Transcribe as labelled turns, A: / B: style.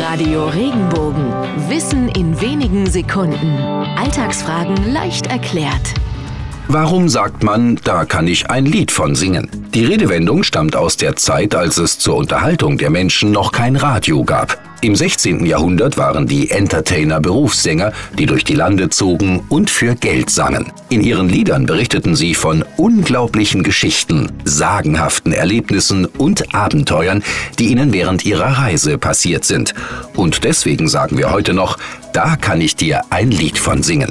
A: Radio Regenbogen. Wissen in wenigen Sekunden. Alltagsfragen leicht erklärt.
B: Warum sagt man, da kann ich ein Lied von singen? Die Redewendung stammt aus der Zeit, als es zur Unterhaltung der Menschen noch kein Radio gab. Im 16. Jahrhundert waren die Entertainer Berufssänger, die durch die Lande zogen und für Geld sangen. In ihren Liedern berichteten sie von unglaublichen Geschichten, sagenhaften Erlebnissen und Abenteuern, die ihnen während ihrer Reise passiert sind. Und deswegen sagen wir heute noch, da kann ich dir ein Lied von singen.